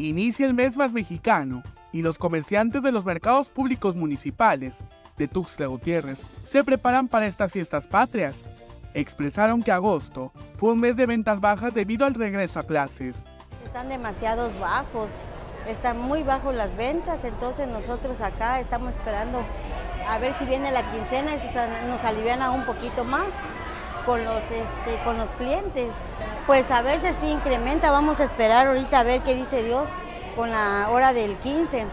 Inicia el mes más mexicano y los comerciantes de los mercados públicos municipales de Tuxtla Gutiérrez se preparan para estas fiestas patrias. Expresaron que agosto fue un mes de ventas bajas debido al regreso a clases. Están demasiados bajos, están muy bajos las ventas, entonces nosotros acá estamos esperando a ver si viene la quincena y nos alivian un poquito más con los, este, con los clientes. Pues a veces sí incrementa, vamos a esperar ahorita a ver qué dice Dios con la hora del 15.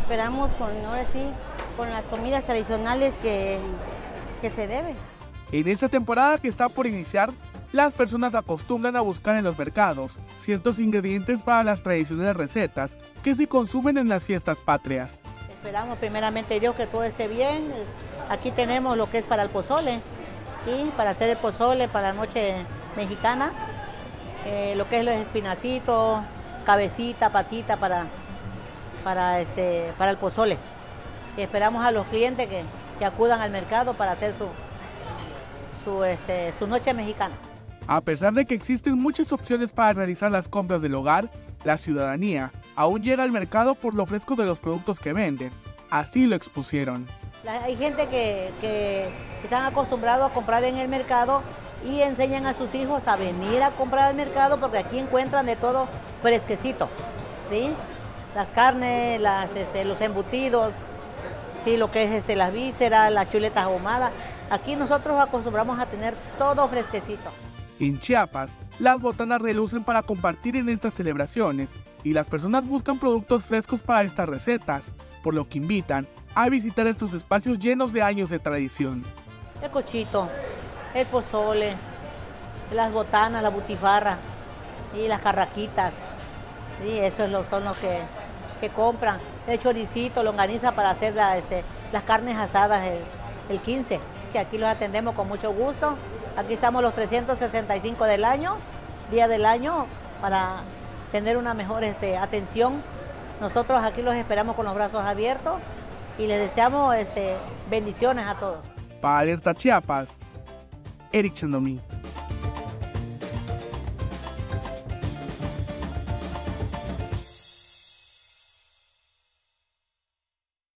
Esperamos con, ahora sí, con las comidas tradicionales que, que se debe. En esta temporada que está por iniciar, las personas acostumbran a buscar en los mercados ciertos ingredientes para las tradicionales recetas que se consumen en las fiestas patrias. Esperamos primeramente Dios que todo esté bien. Aquí tenemos lo que es para el pozole, y para hacer el pozole para la noche mexicana, eh, lo que es los espinacitos, cabecita, patita para, para, este, para el pozole. Y esperamos a los clientes que, que acudan al mercado para hacer su, su, este, su noche mexicana. A pesar de que existen muchas opciones para realizar las compras del hogar, la ciudadanía aún llega al mercado por lo fresco de los productos que venden. Así lo expusieron. Hay gente que, que están acostumbrados a comprar en el mercado y enseñan a sus hijos a venir a comprar al mercado porque aquí encuentran de todo fresquecito, ¿sí? Las carnes, este, los embutidos, ¿sí? Lo que es este, las vísceras, las chuletas ahumadas. Aquí nosotros acostumbramos a tener todo fresquecito. En Chiapas, las botanas relucen para compartir en estas celebraciones y las personas buscan productos frescos para estas recetas, por lo que invitan a visitar estos espacios llenos de años de tradición. El cochito, el pozole, las botanas, la butifarra y las carraquitas. Sí, eso es lo, son los que, compran. El choricito, longaniza para hacer este, las carnes asadas el, el 15. Que aquí los atendemos con mucho gusto. Aquí estamos los 365 del año, día del año, para tener una mejor este, atención. Nosotros aquí los esperamos con los brazos abiertos y les deseamos este, bendiciones a todos. Para Alerta Chiapas, Eric Chandomí.